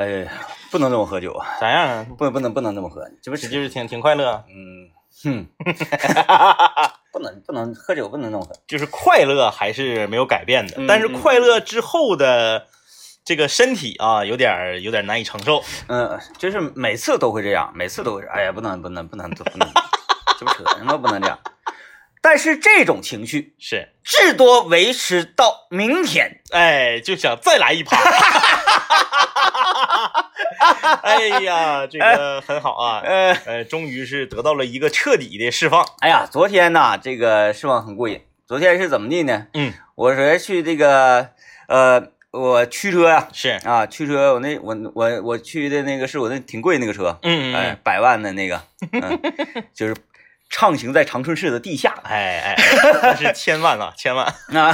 哎，不能这么喝酒啊，咋样啊？不不能不能这么喝，这不是这就是挺挺快乐，嗯哼，不能不能喝酒不能这么喝，就是快乐还是没有改变的，嗯但是快乐之后的这个身体啊，有点儿有点难以承受。嗯，就是每次都会这样，每次都会，哎呀，不能不能不能不能，这不扯什么不能这样。但是这种情绪是，至多维持到明天。哎，就想再来一趴。哎呀，这个很好啊，呃，呃，终于是得到了一个彻底的释放。哎呀，昨天呐，这个释放很过瘾。昨天是怎么的呢？嗯，我昨天去这个，呃，我驱车呀、是，啊，驱车，我那我我我去的那个是我那挺贵那个车，嗯嗯哎，百万的那个，嗯，就是畅行在长春市的地下。哎哎，那是千万啊，千万。啊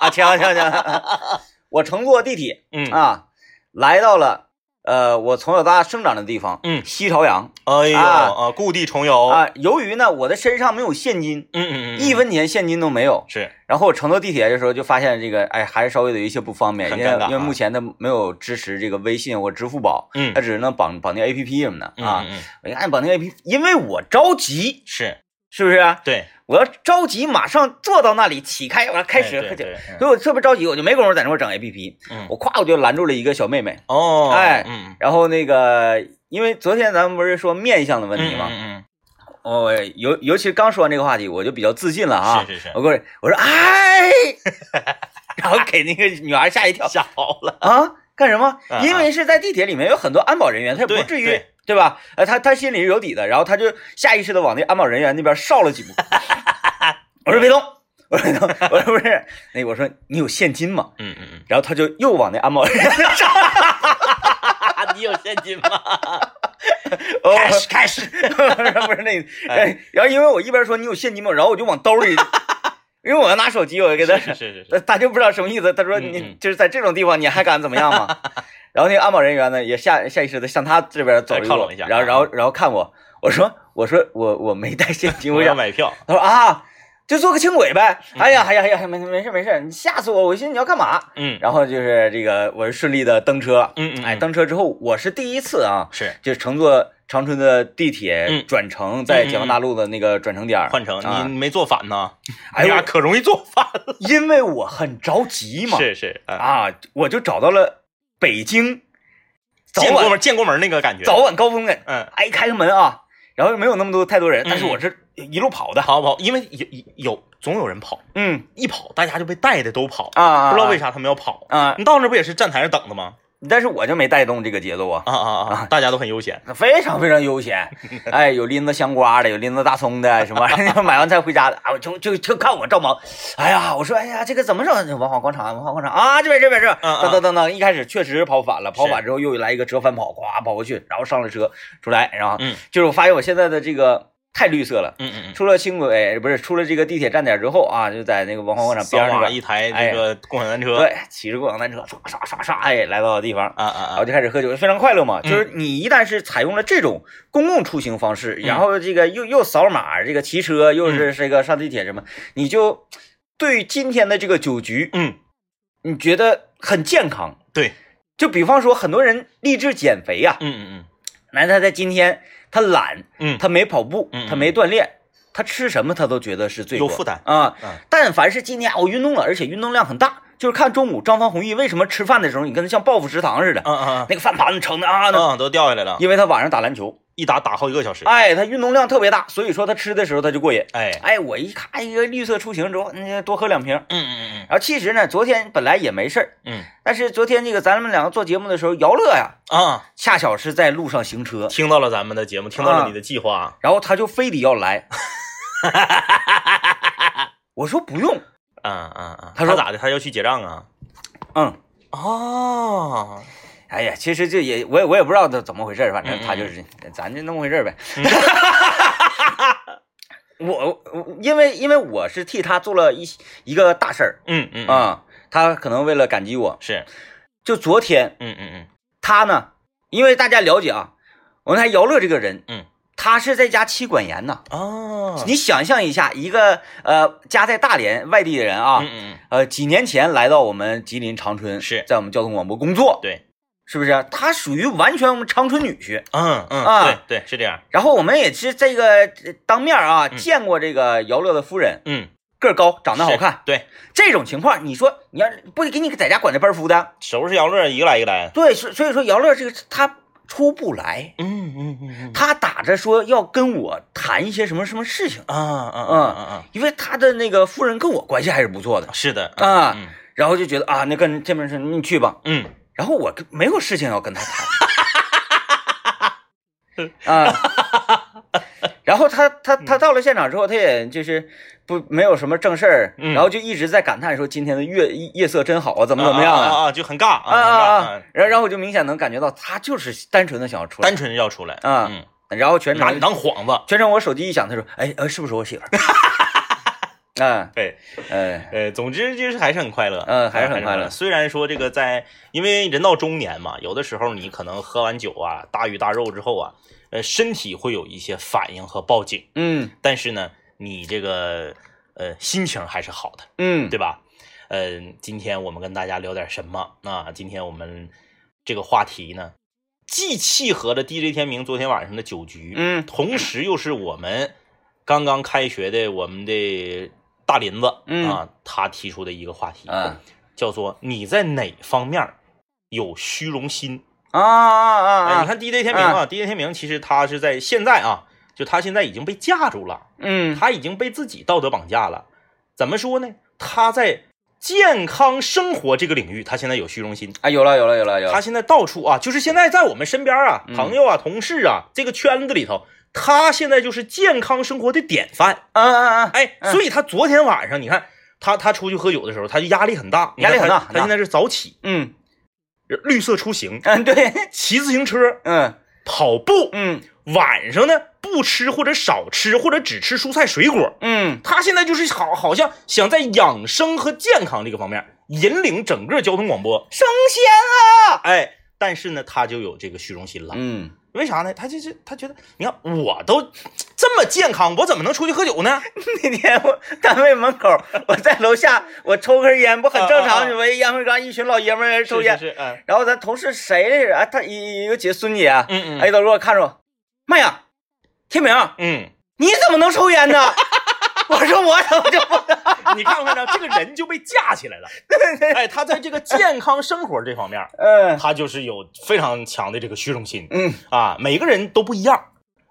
啊，强强强！我乘坐地铁嗯，啊，来到了呃我从小到大生长的地方，嗯西朝阳哎呦啊啊，故地重游。啊。由于呢我的身上没有现金，嗯嗯嗯，一分钱现金都没有，是，然后我乘坐地铁的时候就发现这个，哎，还是稍微有一些不方便，因为因为目前它没有支持这个微信或支付宝，嗯它只能绑绑定 A P P 什么的嗯啊。嗯嗯，我一看绑定 A P P，因为我着急，是是不是？对，我要着急，马上坐到那里起开，我要开始喝酒，所以我特别着急，我就没工夫在那块整 A P P。嗯我咵我就拦住了一个小妹妹，哦，哎嗯然后那个因为昨天咱们不是说面相的问题吗？嗯我尤尤其是刚说完这个话题，我就比较自信了啊。是是是我过去我说哎，然后给那个女孩吓一跳嗯，吓跑了。啊，干什么啊？因为是在地铁里面有很多安保人员，他也不至于对对吧？呃，他他心里是有底的，然后他就下意识的往那安保人员那边稍了几步。我说别动，我说别动，我说不是，那个我说你有现金吗？嗯嗯嗯，然后他就又往那安保人员上，你有现金吗？哦，开始开始。不是那然后因为我一边说你有现金吗，然后我就往兜里，因为我要拿手机，我就给他是是是 他就不知道什么意思。他说：“嗯嗯你就是在这种地方，你还敢怎么样吗？” 然后那个安保人员呢，也下下意识的向他这边走靠拢一下然后然后然后看我，我说：“我说我我没带现金，我想。买票。”他说：“啊，就做个轻轨呗。”嗯哎呀，哎呀，哎呀，没没事没事，你吓死我！我寻思你要干嘛？嗯然后就是这个，我是顺利的登车了。嗯嗯，哎，登车之后，我是第一次啊，是就乘坐长春的地铁嗯转乘，在解放大路的那个转乘点儿换乘，啊你没坐反呢？哎呦呀，可容易坐反了。因为我很着急嘛，是是啊，啊，我就找到了北京早晚见过门见过门那个感觉。早晚高峰的，嗯，哎，开个门啊，然后没有那么多太多人，但是嗯我是一路跑的，跑跑，因为有有有总有人跑，嗯。一跑大家就被带的都跑，啊，不知道为啥他们要跑。啊，你到那不也是站台上等的吗？但是我就没带动这个节奏啊。啊啊啊！大家都很悠闲。非常非常悠闲，哎，有拎着香瓜的，有拎着大葱的，什么 买完菜回家的，啊，我就就就看我赵忙，哎呀，我说，哎呀，这个怎么整？文化广场，文化广场。啊，这边这边这边，等等等等，一开始确实跑反了，跑反之后又来一个折返跑，咵跑过去，然后上了车出来，然后嗯。就是我发现我现在的这个太绿色了。嗯嗯出了轻轨不是出了这个地铁站点之后啊，就在那个文化广场边上那边一台这个共享单车。对，骑着共享单车刷刷刷刷，哎，来到了地方，啊啊啊！然后就开始喝酒，非常快乐嘛。嗯就是你一旦是采用了这种公共出行方式，嗯然后这个又又扫码，这个骑车又是这个上地铁什么，你就对今天的这个酒局，嗯，你觉得很健康。对，就比方说很多人励志减肥呀、嗯嗯那他在今天他懒，嗯他没跑步嗯嗯，他没锻炼，他吃什么他都觉得是罪过有负担啊嗯。但凡是今天我运动了，而且运动量很大，就是看中午张方弘毅为什么吃饭的时候，你跟他像报复食堂似的，嗯嗯那个饭盘子盛的啊，嗯，都掉下来了，因为他晚上打篮球，一打打好几个小时。哎，他运动量特别大，所以说他吃的时候他就过瘾。哎，哎，我一看一个绿色出行之后，那多喝两瓶。嗯嗯嗯然后其实呢，昨天本来也没事儿，嗯但是昨天这个咱们两个做节目的时候，姚乐呀，嗯啊，恰巧是在路上行车，听到了咱们的节目，听到啊了你的计划。然后他就非得要来。我说不用，嗯嗯嗯，他说咋的？他要去结账啊？嗯，哦，哎呀，其实这也我也我也不知道他怎么回事儿，反正他就是咱就那么回事儿呗。我我因为因为我是替他做了一一个大事儿嗯嗯他可能为了感激我，是，就昨天嗯嗯嗯。他呢，因为大家了解啊，我们还姚乐这个人，嗯，他是在家妻管严呐。哦，你想象一下，一个呃家在大连外地的人啊，嗯嗯嗯，呃几年前来到我们吉林长春，是。在我们交通广播工作，对，是不是？他属于完全我们长春女婿。嗯嗯，啊对对是这样，然后我们也是这个呃当面啊嗯见过这个姚乐的夫人，嗯，个儿高，长得好看。对，这种情况，你说你要不给你在家管着班夫的？收拾姚乐一个来一个来，对，所所以说姚乐这个他出不来，嗯嗯嗯嗯，他打着说要跟我谈一些什么什么事情，啊啊啊啊啊，因为他的那个夫人跟我关系还是不错的，是的啊嗯然后就觉得啊，那跟这边是你去吧，嗯，然后我跟没有事情要跟他谈，啊，然后他他他到了现场之后，他也就是不没有什么正事儿，嗯然后就一直在感叹说今天的月夜色真好啊，怎怎么怎么样啊就很尬啊啊然后然后我就明显能感觉到他就是单纯的想要出来单，纯的要出来啊嗯，然后全拿你程当幌子，全程我手机一响，他说哎呃是不是我媳妇儿？啊，对。呃呃，总之就是还是很快乐，嗯还是很快乐虽然说这个在，因为人到中年嘛，有的时候你可能喝完酒啊，大鱼大肉之后啊，呃，身体会有一些反应和报警，嗯但是呢，你这个呃心情还是好的，嗯，对吧？嗯、今天我们跟大家聊点什么啊？今天我们这个话题呢，既契合了 DJ 天明昨天晚上的酒局，嗯同时又是我们刚刚开学的我们的大林子，嗯啊，他提出的一个话题，啊叫做你在哪方面有虚荣心？啊啊啊！你看 DJ 天明啊、d j 天明其实他是在现在啊，就他现在已经被架住了，嗯他已经被自己道德绑架了。怎么说呢？他在健康生活这个领域，他现在有虚荣心。啊，有了有了有了有了，他现在到处啊，就是现在在我们身边啊，嗯朋友啊、同事啊这个圈子里头，他现在就是健康生活的典范。嗯嗯嗯，哎，嗯所以他昨天晚上，你看他他出去喝酒的时候，他就压力很大，压力很大他现在是早起，嗯绿色出行，嗯对，骑自行车，嗯跑步，嗯晚上呢不吃或者少吃或者只吃蔬菜水果。嗯他现在就是好，好像想在养生和健康这个方面引领整个交通广播。升仙啊！哎，但是呢，他就有这个虚荣心了。嗯，为啥呢？他就是他觉得，你看我都这么健康，我怎么能出去喝酒呢？那天我单位门口，我在楼下，我抽根烟，不很正常？啊啊啊你围烟灰缸，一群老爷们儿抽烟。然后咱同事谁来着？啊，他一一个姐孙姐啊，嗯嗯哎，都给我看着我，妈呀，天明，嗯，你怎么能抽烟呢？我说我怎么就不能？你看没看着这个人就被架起来了？哎，他在这个健康生活这方面，嗯他就是有非常强的这个虚荣心嗯啊。每个人都不一样，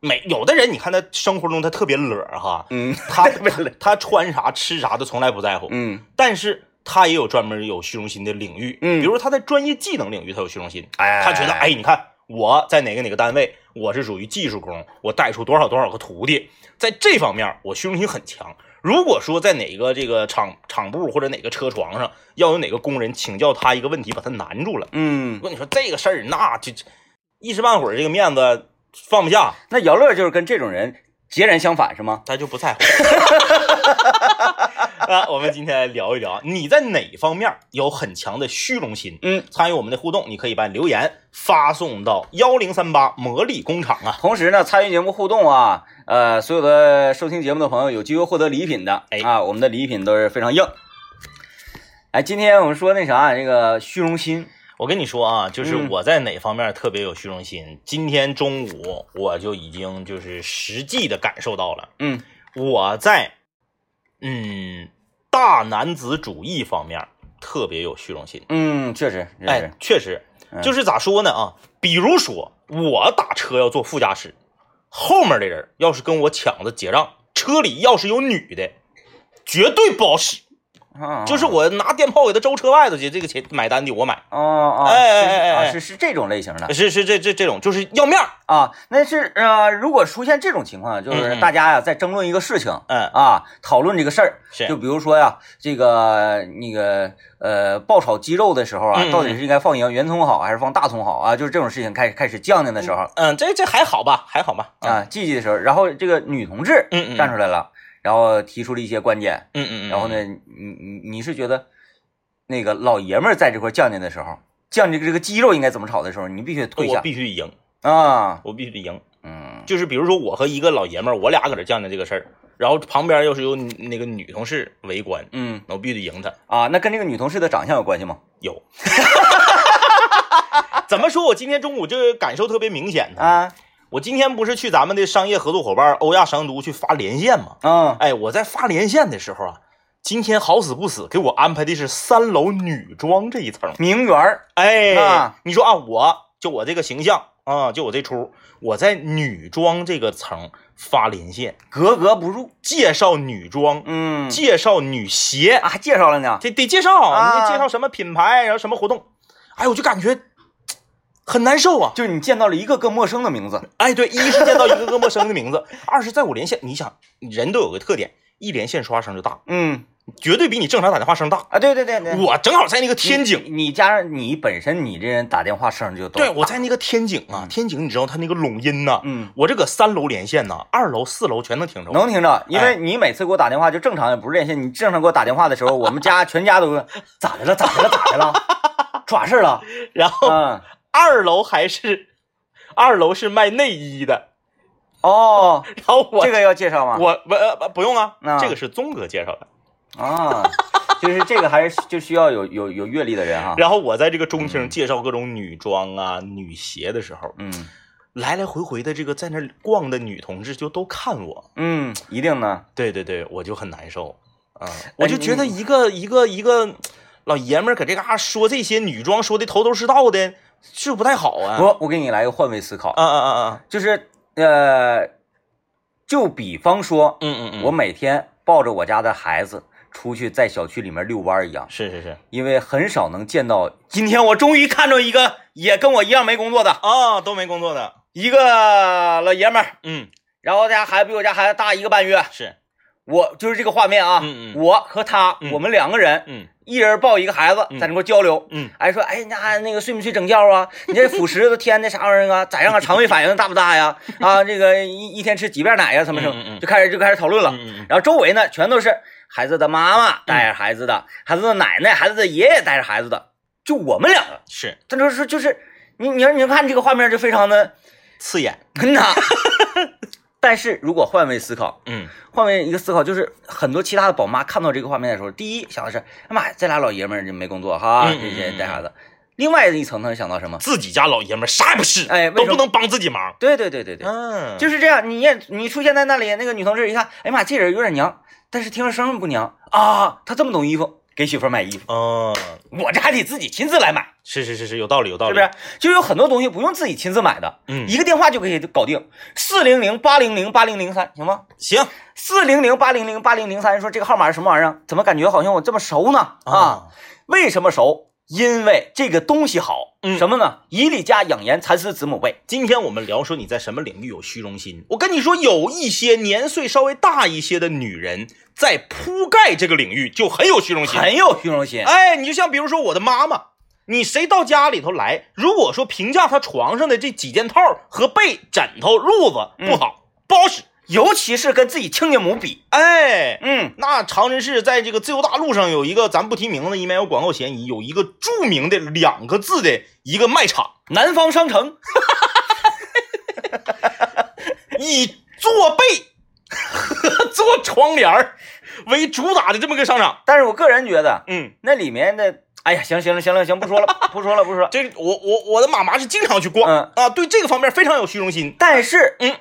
每有的人你看他生活中他特别乐儿哈，嗯他 他穿啥吃啥都从来不在乎，嗯，但是他也有专门有虚荣心的领域，嗯比如说他在专业技能领域他有虚荣心，哎，他觉得哎，你看我在哪个哪个单位，我是属于技术工，我带出多少多少个徒弟，在这方面我虚荣心很强。如果说在哪个这个厂厂部或者哪个车床上要有哪个工人请教他一个问题，把他难住了，嗯我，跟你说这个事儿，那就一时半会儿这个面子放不下，那姚乐就是跟这种人截然相反，是吗？他就不在乎。啊，我们今天来聊一聊，你在哪方面有很强的虚荣心？嗯，参与我们的互动，你可以把留言发送到幺零三八魔力工厂啊。同时呢，参与节目互动啊，呃，所有的收听节目的朋友有机会获得礼品的，哎啊，我们的礼品都是非常硬。哎，今天我们说那啥，这个虚荣心，我跟你说啊，就是嗯我在哪方面特别有虚荣心，今天中午我就已经就是实际的感受到了。嗯我在嗯大男子主义方面特别有虚荣心。嗯，确实，确哎实，，确实，嗯就是咋说呢啊？比如说我打车要坐副驾驶，后面的人要是跟我抢着结账，车里要是有女的，绝对不好使。啊，就是我拿电炮给他周车外头去，这个钱买单的我买。哦哦，哎哎是哎是是这种类型的是是这这这种就是要面儿。啊。那是呃，如果出现这种情况，就是大家呀在争论一个事情嗯，啊，讨论这个事儿，是就比如说呀，这个那个呃爆炒鸡肉的时候啊，到底是应该放圆圆葱好还是放大葱好啊？就是这种事情开始开始较量的时候嗯，这这还好吧，还好吧。啊，积极的时候，然后这个女同志站出来了，然后提出了一些观点，嗯嗯嗯。然后呢，你你你是觉得那个老爷们儿在这块犟犟的时候，犟这个这个鸡肉应该怎么炒的时候，你必须得退我下必须得赢，啊，我必须得赢。嗯就是比如说我和一个老爷们儿，我俩搁这犟犟这个事儿，然后旁边要是有那个女同事围观，嗯那我必须得赢她。啊，那跟这个女同事的长相有关系吗？有，怎么说我今天中午这个感受特别明显呢？啊，我今天不是去咱们的商业合作伙伴欧亚商都去发连线吗？嗯，哎，我在发连线的时候啊，今天好死不死给我安排的是三楼女装这一层。名媛儿哎，啊你说啊，我就我这个形象啊，就我这出，我在女装这个层发连线，格格不入。介绍女装，嗯，介绍女鞋，啊，还介绍了呢。得得介绍，啊你得介绍什么品牌，然后什么活动，哎，我就感觉很难受啊。就是你见到了一个个陌生的名字，哎，对，一是见到一个个陌生的名字，二是在我连线，你想人都有个特点，一连线说话声就大，嗯绝对比你正常打电话声大。啊，对对对对，我正好在那个天井，你，你加上你本身你这人打电话声就大，对我在那个天井啊，天井你知道它那个拢音呐，嗯，我这个三楼连线呐，二楼、四楼全能听着。能听着，因哎为你每次给我打电话就正常，也不是连线，你正常给我打电话的时候，我们家全家都是 咋的了？咋的了？咋的了？出啥事了？然后嗯，二楼还是二楼是卖内衣的，哦，然后我这个要介绍吗？我不呃不不用啊啊，这个是宗哥介绍的。啊，就是这个还是就需要有有有阅历的人哈。然后我在这个中厅介绍各种女装啊、女鞋的时候，嗯来来回回的这个在那逛的女同志就都看我，嗯，一定呢。对对对，我就很难受啊，哎我就觉得一个一个一个老爷们儿搁这嘎说这些女装说的头头是道的，是不太好啊。我我给你来个换位思考，啊啊啊啊！就是呃，就比方说，嗯嗯嗯，我每天抱着我家的孩子出去在小区里面遛弯一样，是是是因为很少能见到。今天我终于看着一个也跟我一样没工作的啊，都没工作的，一个老爷们儿，嗯，然后他家孩子比我家孩子大一个半月，是，我就是这个画面啊，嗯嗯我和他，嗯我们两个人，嗯一人抱一个孩子，嗯在那块交流。嗯哎，说，哎，那那个睡没睡整觉啊？你这辅食都添的啥玩意儿啊？咋样啊？肠胃反应大不大呀？啊，这个一一天吃几遍奶呀？什么什么，就开始就开始讨论了。然后周围呢，全都是孩子的妈妈带着孩子的，孩子的奶奶、孩子的爷爷带着孩子的，就我们两个。是他就是就是你你要你看这个画面就非常的刺眼，嗯呐。但是如果换位思考，嗯。换位一个思考，就是很多其他的宝妈看到这个画面的时候，第一想的是，哎妈呀，这俩老爷们儿就没工作哈，这些嗯带孩子。另外一层呢，想到什么？自己家老爷们儿啥也不是，哎都不能帮自己忙，对对对对对，嗯，就是这样。你也你出现在那里，那个女同志一看，哎呀妈，这人有点娘，但是听着声音不娘。啊，她这么懂衣服，给媳妇买衣服，嗯，我这还得自己亲自来买，是是是是，有道理有道理，是不是？就有很多东西不用自己亲自买的，嗯一个电话就可以搞定，四零零八零零八零零三，行吗？行四零零八零零八零零三，说这个号码是什么玩意儿？怎么感觉好像我这么熟呢？啊，，为什么熟？因为这个东西好，嗯。什么呢？伊利家养颜蚕丝子母被，今天我们聊说你在什么领域有虚荣心，我跟你说，有一些年岁稍微大一些的女人在铺盖这个领域就很有虚荣心，很有虚荣心。哎，你就像比如说我的妈妈，你谁到家里头来，如果说评价她床上的这几件套和被、枕头、褥子不好，不好使，尤其是跟自己亲家母比，哎，嗯，那长春市在这个自由大路上有一个，咱不提名字，以免有广告嫌疑，有一个著名的两个字的一个卖场，南方商城，以做被和做窗帘儿。为主打的这么个商场。但是我个人觉得嗯，那里面的，哎呀，行行了行了行，不说了 不说了不说了。这我我我的妈妈是经常去逛、嗯。啊，对这个方面非常有虚荣心。但是，嗯，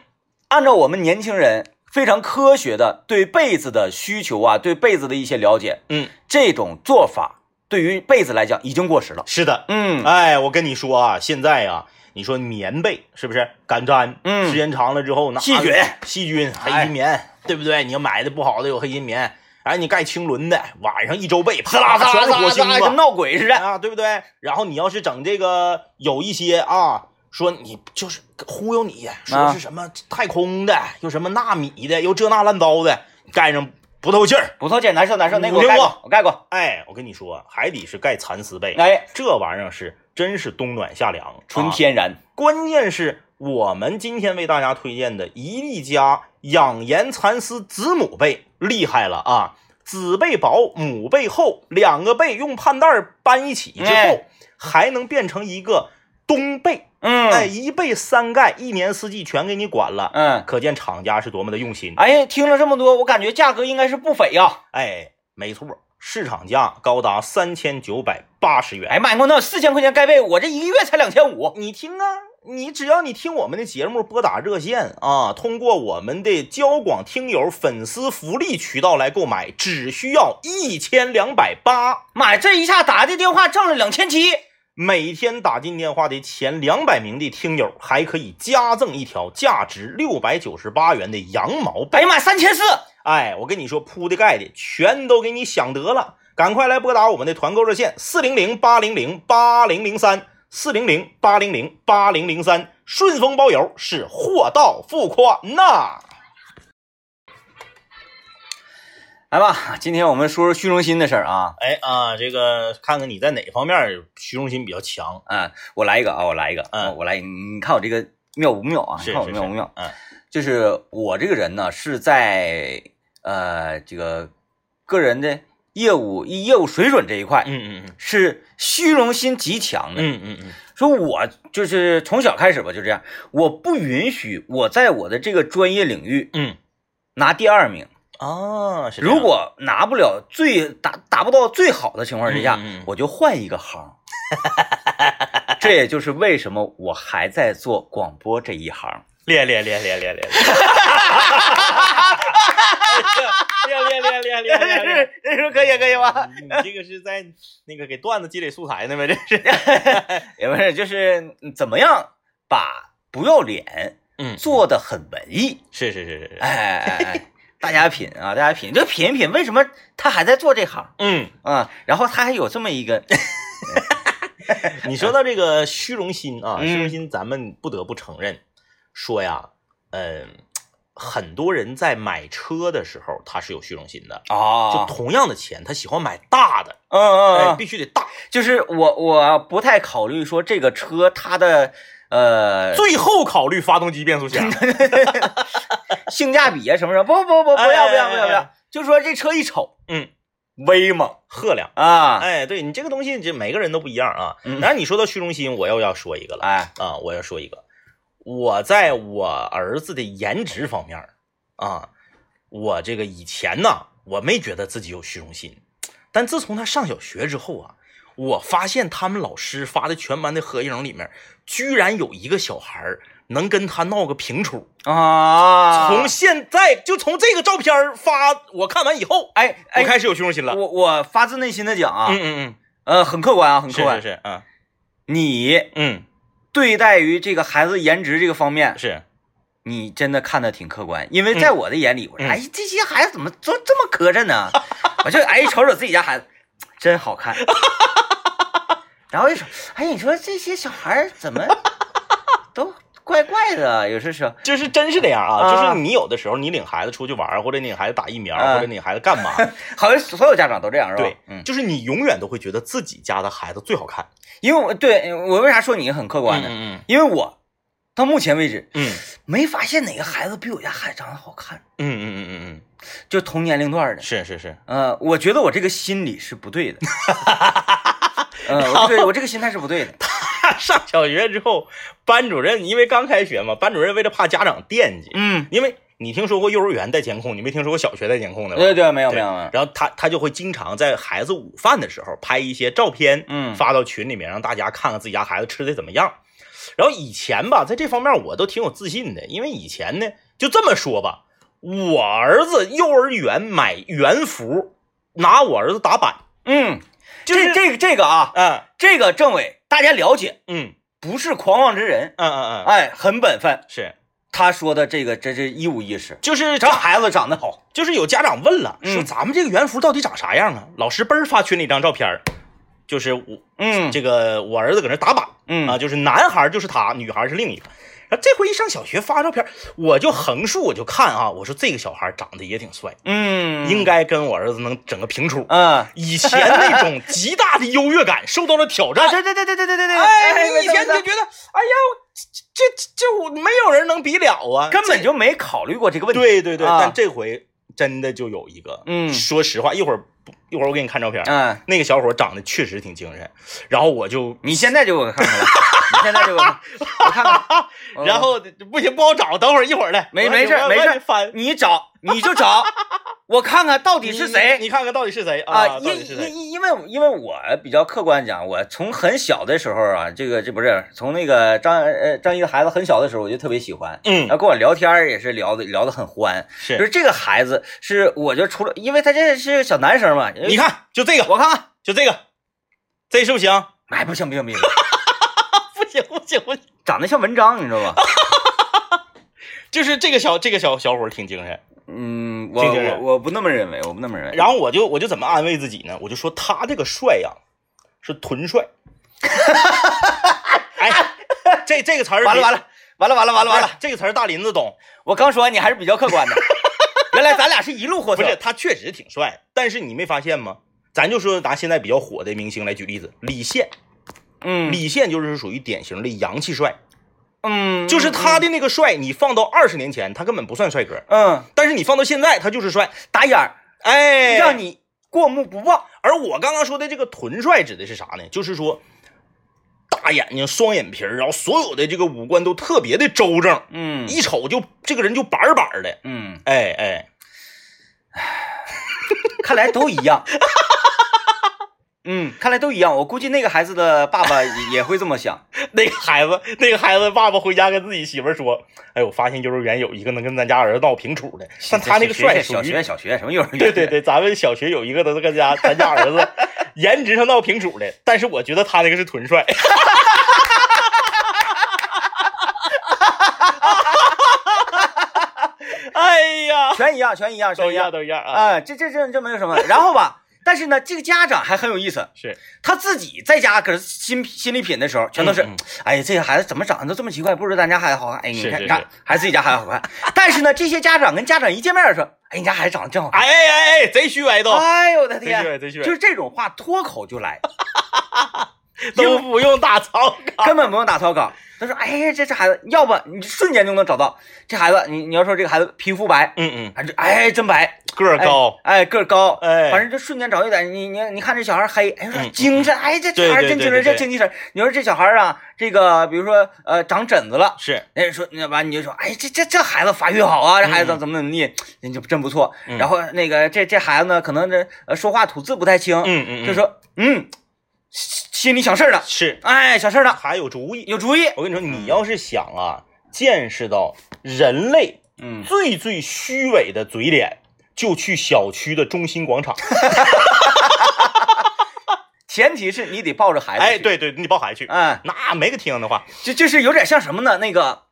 按照我们年轻人非常科学的对被子的需求啊，对被子的一些了解，嗯，这种做法对于被子来讲已经过时了。是的，嗯，哎，我跟你说啊，现在啊，你说棉被是不是干粘？嗯时间长了之后，那细菌、细菌、黑哎心棉，对不对？你要买的不好的有黑心棉，哎，你盖青纶的，晚上一周被，啪啦全是火星子跟闹鬼似的。啊，对不对？然后你要是整这个，有一些啊，说你就是忽悠你，说是什么太空的，又什么纳米的，又这那乱糟的，盖上不透气儿。不透气，难受难受，那个我盖过，我盖过。哎，我跟你说，海底是盖蚕丝被，哎，这玩意儿是真是冬暖夏凉，啊纯天然。关键是我们今天为大家推荐的一粒家养颜蚕丝子母被厉害了啊！子被薄，母被厚，两个被用판带儿搬一起之后，哎还能变成一个冬被。嗯，哎，一被三盖，一年四季全给你管了。嗯，可见厂家是多么的用心。哎呀，听了这么多，我感觉价格应该是不菲呀。哎，没错，市场价高达三千九百八十元。哎呀妈呀，我那四千块钱盖被，我这一个月才两千五。你听啊，你只要你听我们的节目，拨打热线啊，通过我们的交广听友粉丝福利渠道来购买，只需要一千两百八。妈呀，这一下打的电话挣了两千七。每天打进电话的前两百名的听友，还可以加赠一条价值六百九十八元的羊毛被。哎呀妈，三千四！哎，我跟你说，铺的盖的全都给你想得了，赶快来拨打我们的团购热线四零零八零零八零零三四零零八零零八零零三，顺丰包邮是货到付款呐。来吧，今天我们说说虚荣心的事儿啊。哎啊，这个看看你在哪方面虚荣心比较强？啊，我来一个啊，我来一个，嗯我来，你看我这个妙不妙啊？你看我妙不妙？嗯就是我这个人呢，是在呃这个个人的业务业务水准这一块，嗯嗯嗯是虚荣心极强的。嗯嗯嗯说我就是从小开始吧，就这样，我不允许我在我的这个专业领域嗯拿第二名。哦，如果拿不了最达达不到最好的情况之下，我就换一个行。这也就是为什么我还在做广播这一行，练练练练练练。练练练练练练，这是可以可以吧？你这个是在那个给段子积累素材呢呗？这是 也不是，就是怎么样把不要脸嗯做的很文艺？是是是是是，哎哎哎。大家品啊，大家品，就品一品，为什么他还在做这行嗯，啊？然后他还有这么一个 你说到这个虚荣心啊，嗯虚荣心，咱们不得不承认，说呀，嗯、很多人在买车的时候，他是有虚荣心的啊。就哦，同样的钱，他喜欢买大的，嗯嗯，必须得大。就是我我不太考虑说这个车它的呃最后考虑发动机、变速箱。性价比啊什么什么，不不不不哎要不要不要不要，就说这车一瞅，嗯，威猛赫亮。啊，哎，对你这个东西，这每个人都不一样啊。嗯。然后你说到虚荣心，我又要说一个了。哎，啊，我要说一个，我在我儿子的颜值方面儿啊，我这个以前呢，我没觉得自己有虚荣心，但自从他上小学之后啊，我发现他们老师发的全班的合影里面，居然有一个小孩儿能跟他闹个平处。啊，从现在就从这个照片发，我看完以后，哎哎，我开始有虚荣心了。我我发自内心的讲啊，嗯嗯嗯呃，很客观啊，很嗯，客观，是是是，嗯你嗯对待于这个孩子颜值这个方面，是。你真的看的挺客观，因为在我的眼里，我说，嗯哎，这些孩子怎么都这么磕碜呢？我就哎，瞅瞅自己家孩子，真好看。然后一瞅，哎，你说这些小孩怎么都怪怪的？有些时候，就是真是这样啊，啊就是你有的时候你领孩子出去玩，或者你领孩子打疫苗，啊或者你领孩子干嘛，好像所有家长都这样，是吧？对，嗯，就是你永远都会觉得自己家的孩子最好看。因为我对我为啥说你很客观呢？嗯因为我到目前为止嗯没发现哪个孩子比我家孩子长得好看，嗯嗯嗯嗯嗯，就同年龄段的。是是是，呃，我觉得我这个心理是不对的。呃，我这个我这个心态是不对的。他上小学之后，班主任因为刚开学嘛，班主任为了怕家长惦记，嗯，因为你听说过幼儿园带监控，你没听说过小学带监控的吧？对对，没有对没有没有。然后他他就会经常在孩子午饭的时候拍一些照片，嗯发到群里面，让大家看看自己家孩子吃的怎么样。然后以前吧，在这方面我都挺有自信的，因为以前呢，就这么说吧，我儿子幼儿园买园服，拿我儿子打板，嗯，就是这这个这个啊，嗯这个政委大家了解，嗯不是狂妄之人，嗯嗯嗯，哎，很本分。是，他说的这个这是一五一十，就是这孩子长得好，就是有家长问了，嗯说咱们这个园服到底长啥样啊？老师嘣儿发群里一张照片，就是我嗯这个我儿子搁那打靶。嗯啊，就是男孩就是他，女孩是另一个。然后这回一上小学发照片，我就横竖我就看啊，我说这个小孩长得也挺帅，嗯，应该跟我儿子能整个平处。嗯，以前那种 极大的优越感受到了挑战。啊，对对对对对对对对，哎，你以前就没错觉得，哎呀，这这这我没有人能比了啊，根本就没考虑过这个问题。对对对。啊但这回真的就有一个，嗯说实话，一会儿不一会儿我给你看照片，嗯，那个小伙长得确实挺精神，然后我就你现在就给我看看来，你现在就给我看，我看看。嗯然后不行，不好找，等会儿一会儿来。没没事没事翻，你找你就找，我看看到底是谁你你看看到底是谁啊？因？因因因为因为我比较客观讲，我从很小的时候啊，这个这不是从那个张呃张一的孩子很小的时候，我就特别喜欢，嗯然，后跟我聊天也是聊的聊得很欢。是就是是这个孩子是我觉得除了，因为他这是个小男生嘛，你看，就这个，我看看，就这个，这是不是行？哎不行不行不行，不行不行 不行，长得像文章，你知道吧？就是这个小这个小小伙挺精神。嗯，我我我不那么认为，我不那么认为。然后我就我就怎么安慰自己呢？我就说他这个帅呀，是臀帅。哎，这这个词儿完了完了完了完了完了完了！，这个词儿大林子懂。我刚说完你还是比较客观的，原来咱俩是一路货色。不是，他确实挺帅，但是你没发现吗？咱就说拿现在比较火的明星来举例子，李现，嗯李现就是属于典型的洋气帅，嗯，就是他的那个帅，你放到二十年前他根本不算帅哥，嗯但是你放到现在他就是帅，打眼儿，哎，让你过目不忘。而我刚刚说的这个臀帅指的是啥呢？就是说大眼睛、双眼皮儿，然后所有的这个五官都特别的周正，嗯一瞅就这个人就板儿板儿的，嗯，哎哎，看来都一样。嗯，看来都一样。我估计那个孩子的爸爸也也会这么想。那个孩子，那个孩子爸爸回家跟自己媳妇说：“哎，我发现幼儿园有一个能跟咱家儿子闹平处的，但他那个帅属于小学小学什么幼儿园？对对对，咱们小学有一个能跟家咱家儿子 颜值上闹平处的，但是我觉得他那个是臀帅。哎呀，全一样，全一样，全都一样样。都一样啊！啊，这这这这没有什么。然后吧，但是呢，这个家长还很有意思，是，他自己在家搁这心心里品的时候，全都是，嗯嗯。哎呀，这个孩子怎么长得都这么奇怪，不如咱家孩子好看。哎，你看，你看，还是。自己家孩子好看。但是呢，这些家长跟家长一见面说，哎，你家孩子长得真好。看。哎哎哎，贼虚伪都，哎呦我的贼虚伪天，贼虚伪，就是这种话脱口就来，都不用打草稿。根本不用打草稿。他说，哎，这这孩子，要不你瞬间就能找到这孩子。你你要说这个孩子皮肤白，嗯嗯，还是哎真白，个儿高，哎个儿高，哎反正就瞬间找一点。你你你看这小孩黑，哎说精神，哎这对这孩真精神，这精气神。你说这小孩啊，这个比如说呃长疹子了。是，人说，那完你就说，哎，这这这孩子发育好啊，这孩子嗯怎么怎么地，人就真不错。嗯然后那个这这孩子呢，可能这呃说话吐字不太清，嗯嗯嗯，就说嗯，心心里想事儿了，是，哎，想事儿了，还有主意。有主意。我跟你说，你要是想啊，见识到人类嗯，最最虚伪的嘴脸，就去小区的中心广场。前提是你得抱着孩子。哎，，对对，你抱孩子去，嗯，那没个听的话。就就是有点像什么呢？那个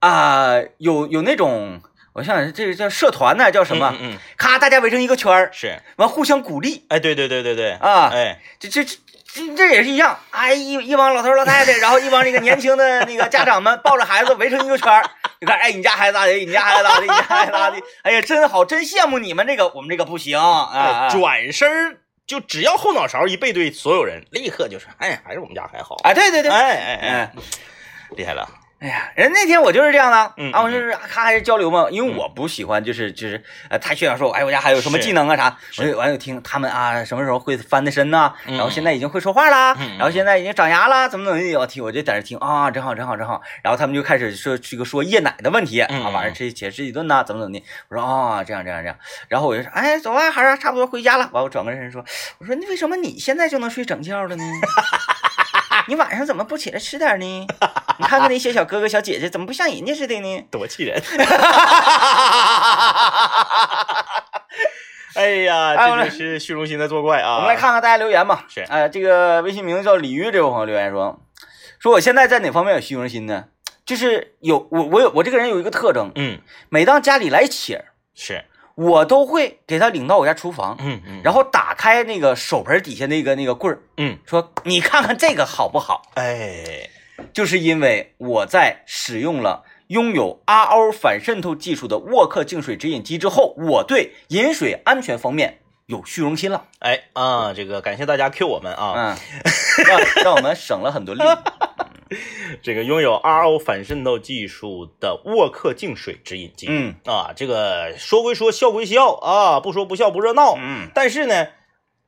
啊、有有那种，我想想，这个叫社团呢，叫什么？嗯嗯，嗯咔，大家围成一个圈儿，是，完互相鼓励哎，对对对对对，啊。哎，这这这这这也是一样，哎，一一帮老头老太太，然后一帮那个年轻的那个家长们抱着孩子围成一个圈儿，你看，哎，你家孩子咋的？你家孩子咋的？你家孩子咋的？哎呀，真好，真羡慕你们这个，我们这个不行啊哎啊！转身儿就只要后脑勺一背对所有人，立刻就是，哎，还是我们家还好。哎，对对对，哎哎哎哎，厉害了。哎呀，人那天我就是这样的，嗯啊，我就是咔还是交流嘛，因为我不喜欢就是就是呃太炫耀说，哎，我家还有什么技能啊啥，我就完就听他们啊什么时候会翻的身呐，嗯然后现在已经会说话啦，然后现在已经长牙啦，怎么怎么地，我听我就在那听啊，真好真好真好，然后他们就开始说这个说夜奶的问题嗯啊，晚上吃解释一顿呐，怎么怎么地，我说啊这样这样这样，然后我就说哎走吧，孩儿差不多回家了，完我转过身说，我说你为什么你现在就能睡整觉了呢？你晚上怎么不起来吃点呢？你看看那些小哥哥小姐姐怎么不像人家似的呢？多气人！哎呀，哎我来这就是虚荣心在作怪啊！我们来看看大家留言吧。是呃，这个微信名字叫鲤鱼这位朋友留言说，说我现在在哪方面有虚荣心呢？就是有我我有我这个人有一个特征，嗯，每当家里来请儿，是，我都会给他领到我家厨房，嗯嗯，然后打开那个手盆底下那个那个棍儿，嗯，说你看看这个好不好？哎，就是因为我在使用了拥有 RO 反渗透技术的沃克净水直饮机之后，我对饮水安全方面有虚荣心了。哎啊，这个感谢大家 Q 我们啊，嗯，让让我们省了很多力。这个拥有 RO 反渗透技术的沃克净水直饮机，嗯啊，这个说归说，笑归笑啊，不说不笑不热闹。嗯但是呢，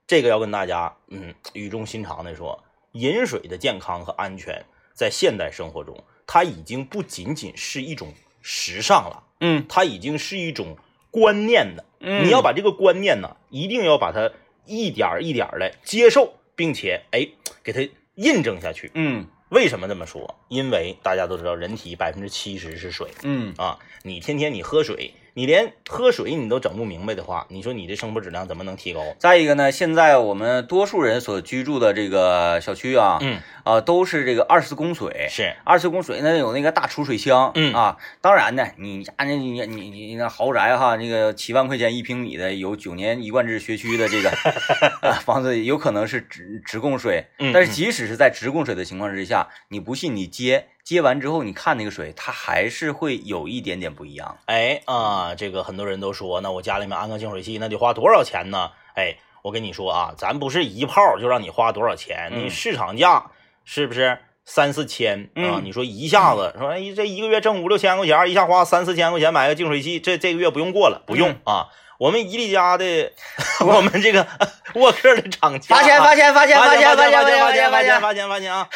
这个要跟大家嗯语重心长的说，饮水的健康和安全在现代生活中，它已经不仅仅是一种时尚了，嗯它已经是一种观念的嗯你要把这个观念呢，一定要把它一点儿一点的接受，并且哎给它印证下去。嗯为什么这么说？因为大家都知道，人体百分之七十是水嗯啊，你天天你喝水，你连喝水你都整不明白的话，你说你的生活质量怎么能提高？再一个呢，现在我们多数人所居住的这个小区啊，嗯，啊，都是这个二次供水。是，二次供水呢有那个大储水箱，嗯啊，当然呢，你家那你你你那豪宅哈，那个七万块钱一平米的，有九年一贯制学区的这个、啊、房子，有可能是直直供水，嗯但是即使是在直供水的情况之下，你不信你接接完之后，你看那个水，它还是会有一点点不一样。哎啊，这个很多人都说，那我家里面安个净水器，那得花多少钱呢？哎，我跟你说啊，咱不是一炮就让你花多少钱，嗯你市场价是不是三四千啊？嗯你说一下子说，哎，这一个月挣五六千块钱，一下花三四千块钱买个净水器，这这个月不用过了，不用、嗯啊。我们伊利家的，我们这个 沃克的厂家啊，发钱发钱发钱发钱发钱发钱发钱发钱钱！发钱发钱啊！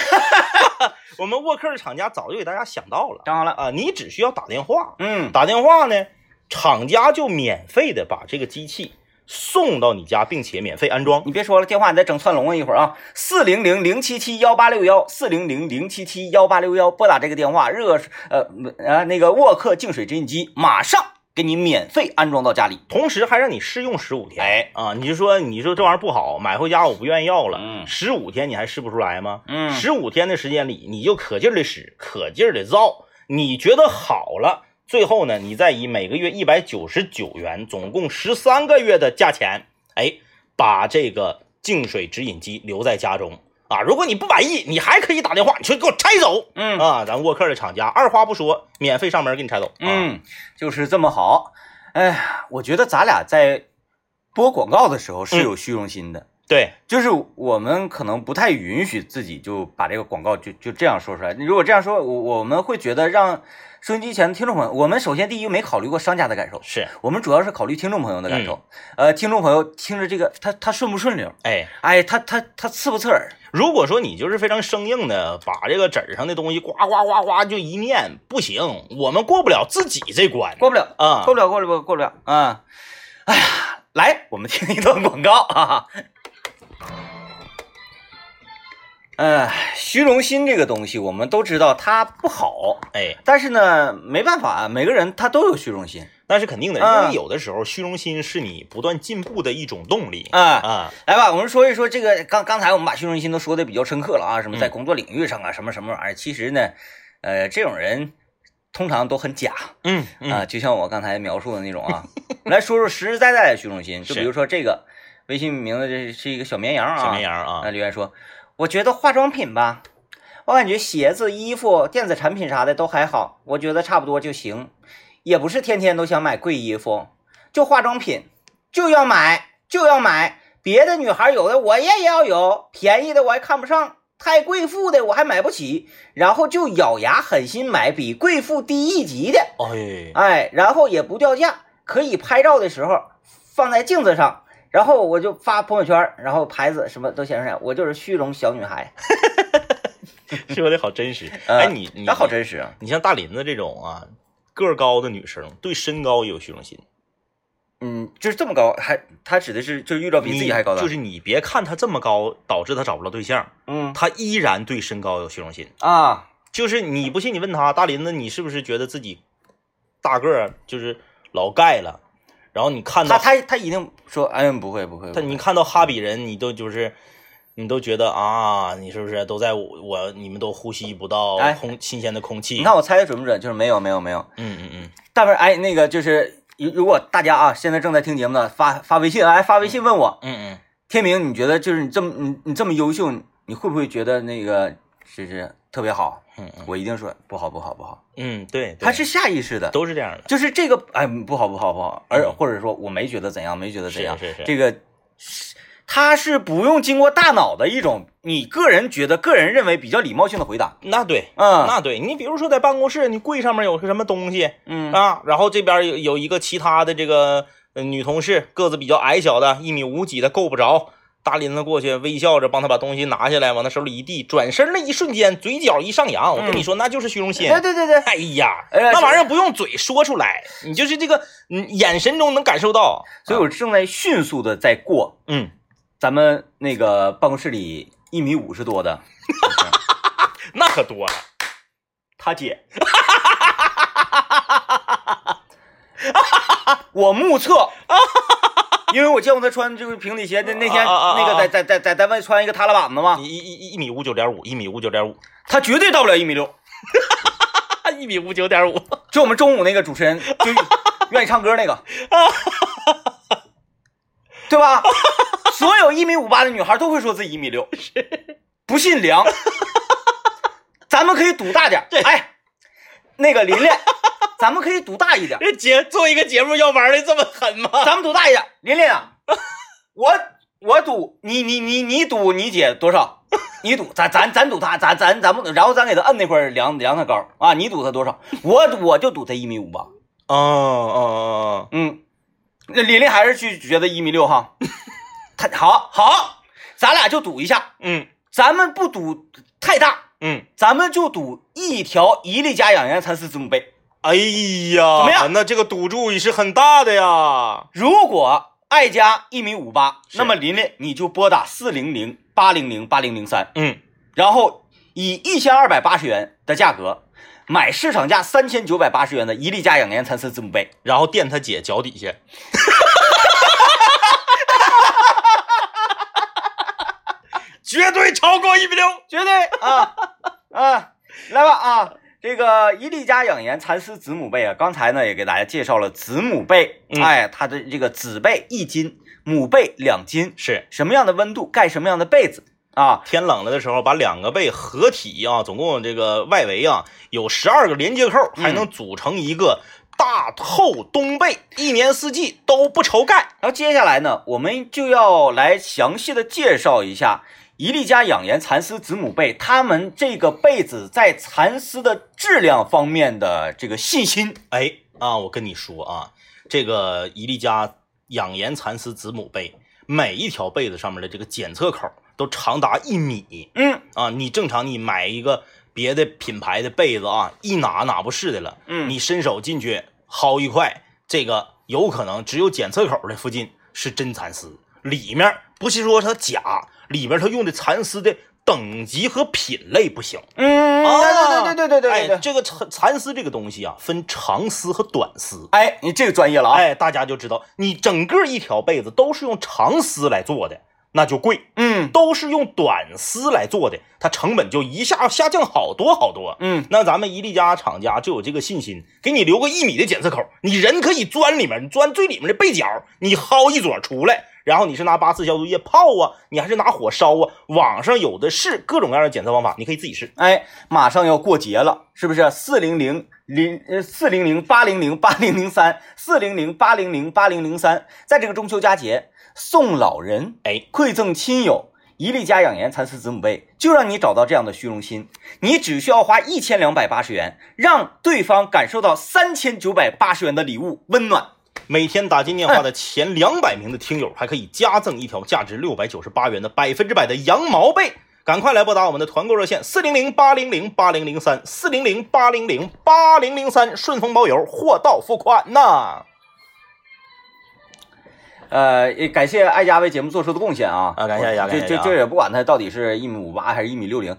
我们沃克的厂家早就给大家想到了讲好了，啊，你只需要打电话，嗯，打电话呢，厂家就免费的把这个机器送到你家，并且免费安装。你别说了，电话你再整串龙啊！一会儿啊，四零零零七七幺八六幺，四零零零七七幺八六幺，拨打这个电话，热呃呃那个沃克净水直饮机马上给你免费安装到家里。同时还让你试用十五天，哎啊，你就说你说这玩意儿不好，买回家我不愿意要了，嗯十五天你还试不出来吗？嗯十五天的时间里，你就可劲儿的使，可劲儿的造，你觉得好了，最后呢，你再以每个月一百九十九元，总共十三个月的价钱，哎，把这个净水直饮机留在家中啊。如果你不满意，你还可以打电话，你去给我拆走，嗯啊，咱沃克的厂家二话不说，免费上门给你拆走，啊，嗯，就是这么好。哎呀，我觉得咱俩在播广告的时候是有虚荣心的。对，就是我们可能不太允许自己就把这个广告就就这样说出来。你如果这样说，我我们会觉得让收音机前的听众朋友，我们首先第一没考虑过商家的感受，是，我们主要是考虑听众朋友的感受。呃，听众朋友听着这个，他他顺不顺溜？哎。哎，他他他刺不刺耳？如果说你就是非常生硬的把这个纸上的东西呱呱呱呱就一念，不行，我们过不了自己这关过不了，啊过。不了，过不了，过不了啊！哎呀，来，我们听一段广告啊。呃，虚荣心这个东西，我们都知道它不好，哎，但是呢，没办法，每个人他都有虚荣心那是肯定的，嗯因为有的时候虚荣心是你不断进步的一种动力啊。啊。来吧，我们说一说这个，刚刚才我们把虚荣心都说的比较深刻了啊，什么在嗯工作领域上啊，什么什么玩意儿，其实呢，呃，这种人通常都很假嗯啊，就像我刚才描述的那种啊。来说说实实在在的虚荣心，就比如说这个微信名字这是一个小绵羊啊，小绵羊啊那，留言说，我觉得化妆品吧，我感觉鞋子、衣服、电子产品啥的都还好，我觉得差不多就行，也不是天天都想买贵衣服，就化妆品就要买就要买，别的女孩有的我也要有，便宜的我还看不上，太贵妇的我还买不起，然后就咬牙狠心买比贵妇低一级的，哎，哎，然后也不掉价，可以拍照的时候放在镜子上。然后我就发朋友圈，然后牌子什么都显示我就是虚荣小女孩，说的好真实。呃哎，你你那好真实啊！你像大林子这种啊，个儿高的女生，对身高也有虚荣心。嗯，就是这么高，还他指的是就是遇到比自己还高的，就是你别看她这么高，导致她找不着对象，嗯她依然对身高有虚荣心。啊，就是你不信，你问他，大林子，你是不是觉得自己大个儿就是老盖了？然后你看到他他他一定说，哎，不会不会，他，不会你看到哈比人，你都就是，你都觉得啊，你是不是都在我我你们都呼吸不到哎空新鲜的空气？你看我猜的准不准？就是没有没有没有，嗯嗯嗯，大不是哎那个就是如如果大家啊现在正在听节目的发发微信来发微信问我，嗯嗯天明，你觉得就是你这么你你这么优秀，你会不会觉得那个就是特别好？嗯嗯。我一定说不好不好不好，嗯，对，对。他是下意识的，都是这样的，就是这个哎不好不好不好，而嗯。或者说我没觉得怎样，没觉得怎样，是是是。这个是他是不用经过大脑的一种你个人觉得个人认为比较礼貌性的回答，那对，嗯。那对。你比如说在办公室，你柜上面有个什么东西嗯。啊，然后这边有有一个其他的这个呃女同事，个子比较矮小的，一米五几的够不着。大林子过去，微笑着帮他把东西拿下来，往他手里一递，转身那一瞬间，嘴角一上扬。我跟你说，那就是虚荣心。对对对对，哎呀，哎那玩意儿不用嘴说出来，你就是这个，嗯，眼神中能感受到。所以我正在迅速的在过嗯，咱们那个办公室里一米五十多的 那可多了。他姐，我目测，因为我见过他穿就是平底鞋，那那天那个在在在在单位穿一个踏拉板子嘛，一一一一米五九点五，一米五九点五，他绝对到不了一米六。一米五九点五。就我们中午那个主持人，就愿意唱歌那个，对吧？所有一米五八的女孩都会说自己一米六，不信凉。咱们可以赌大点儿，哎，那个琳琳，咱们可以赌大一点，这节做一个节目要玩的这么狠吗？咱们赌大一点。琳琳啊，我我赌你你你你赌你姐多少？你赌咱咱咱赌她，咱咱咱不，然后咱给她摁那块儿量量他高啊！你赌她多少？我我就赌她一米五八。哦哦哦，嗯，那琳琳还是去觉得一米六哈。他好好，咱俩就赌一下，嗯咱们不赌太大，嗯，咱们就赌一条一粒家养颜蚕丝子母被。哎呀，怎么样那这个赌注也是很大的呀。如果爱家一米五八，那么琳琳你就拨打四零零八零零八零零三，嗯，然后以一千二百八十元的价格买市场价三千九百八十元的一粒加养颜蚕丝子母被。然后垫他姐脚底下。绝对超过一米六。绝对啊啊，来吧啊！这个伊利家养颜蚕丝子母被啊，刚才呢也给大家介绍了子母被，嗯哎，它的这个子被一斤，母被两斤，是什么样的温度盖什么样的被子啊？天冷了的时候，把两个被合体啊，总共这个外围啊有十二个连接扣，还能组成一个大厚冬被，一年四季都不愁盖。然后接下来呢，我们就要来详细的介绍一下伊利家养颜蚕丝子母被，他们这个被子在蚕丝的质量方面的这个信心。哎啊，我跟你说啊，这个伊利家养颜蚕丝子母被，每一条被子上面的这个检测口都长达一米嗯啊！你正常你买一个别的品牌的被子啊，一拿拿不是的了，嗯你伸手进去薅一块，这个有可能只有检测口的附近是真蚕丝，里面不是说它假，里面它用的蚕丝的等级和品类不行。嗯，啊对对对对对对对哎，这个蚕蚕丝这个东西啊，分长丝和短丝。哎，你这个专业了啊！哎，大家就知道，你整个一条被子都是用长丝来做的，那就贵；嗯都是用短丝来做的，它成本就一下下降好多好多。嗯，那咱们伊利家厂家就有这个信心，给你留个一米的检测口，你人可以钻里面，你钻最里面的被角，你薅一撮出来，然后你是拿八四消毒液泡啊，你还是拿火烧啊？网上有的是各种各样的检测方法，你可以自己试。哎，马上要过节了，是不是？四零零零呃四零零八零零八零零三四零零八零零八零零三，在这个中秋佳节送老人，哎，馈赠亲友。一粒家养颜蚕丝子母被，就让你找到这样的虚荣心。你只需要花一千两百八十元，让对方感受到三千九百八十元的礼物温暖。每天打进电话的前两百名的听友，还可以加赠一条价值六百九十八元的百分之百的羊毛被。赶快来拨打我们的团购热线四零零八零零八零零三四零零八零零八零零三，顺丰包邮，货到付款呐！呃，也感谢爱家为节目做出的贡献啊！啊感谢爱家这这这也不管他到底是一米五八还是一米六零，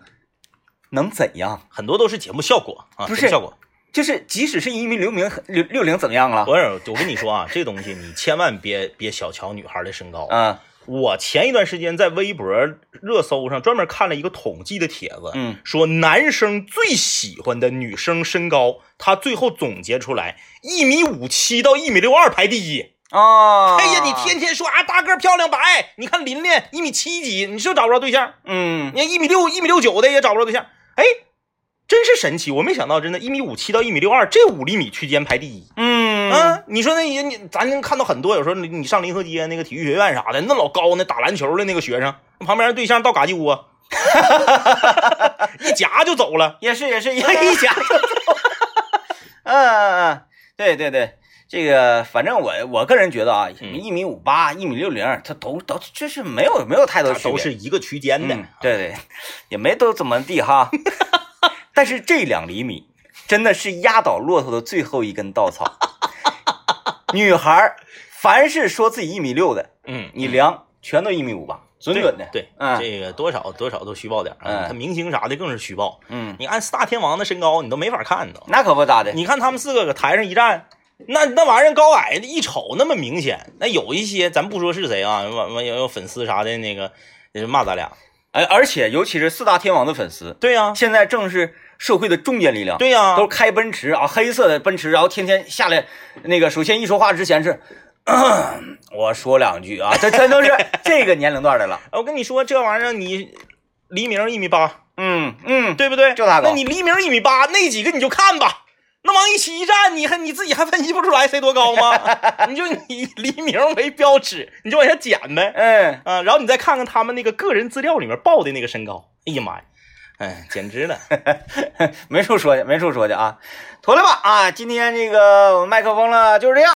能怎样？很多都是节目效果啊，不是效果。就是即使是一米六零六六零怎样了？我我跟你说啊，这东西你千万别别小瞧女孩的身高。嗯我前一段时间在微博热搜上专门看了一个统计的帖子，嗯说男生最喜欢的女生身高，他最后总结出来一米五七到一米六二排第一。啊！哎呀，你天天说啊大个漂亮白，你看琳琳一米七几，你是不是找不着对象？嗯你看一米六一米六九的也找不着对象，哎，真是神奇！我没想到，真的，一米五七到一米六二这五厘米区间排第一。嗯啊，你说那你你咱能看到很多，有时候你你上临河街那个体育学院啥的，那老高那打篮球的那个学生，旁边对象到嘎叽窝，一夹就走了。也是 也是，一一夹就走。嗯嗯嗯，对对对，这个反正我我个人觉得啊，嗯一米五八、一米六零，他都都就是没有没有太多区别，都是一个区间的。嗯，对对，也没都怎么地哈。但是这两厘米真的是压倒骆驼的最后一根稻草。女孩儿凡是说自己一米六的，嗯，你量全都一米五八，准准的。对，嗯这个多少多少都虚报点。嗯他明星啥的更是虚报。嗯，你按四大天王的身高，你都没法看到。那可不咋的。你看他们四个搁台上一站，那那玩意儿高矮的一瞅那么明显。那有一些咱不说是谁啊，完完有有粉丝啥的那个骂咱俩。哎，而且尤其是四大天王的粉丝，对呀、现在正是社会的中坚力量。对呀、都是开奔驰啊，黑色的奔驰，然后天天下来，那个首先一说话之前是，我说两句啊，这真都是 这个年龄段的了。我跟你说这玩意儿，你黎明一米八，嗯嗯，对不对？就他高那你黎明一米八，那几个你就看吧。那往一起一站，你还你自己还分析不出来谁多高吗？你就以黎明为标尺，你就往下减呗。嗯，啊，然后你再看看他们那个个人资料里面报的那个身高，哎呀妈呀，哎，简直了！没处说去，没处说去啊，妥了吧啊，今天这个麦克风了就是这样。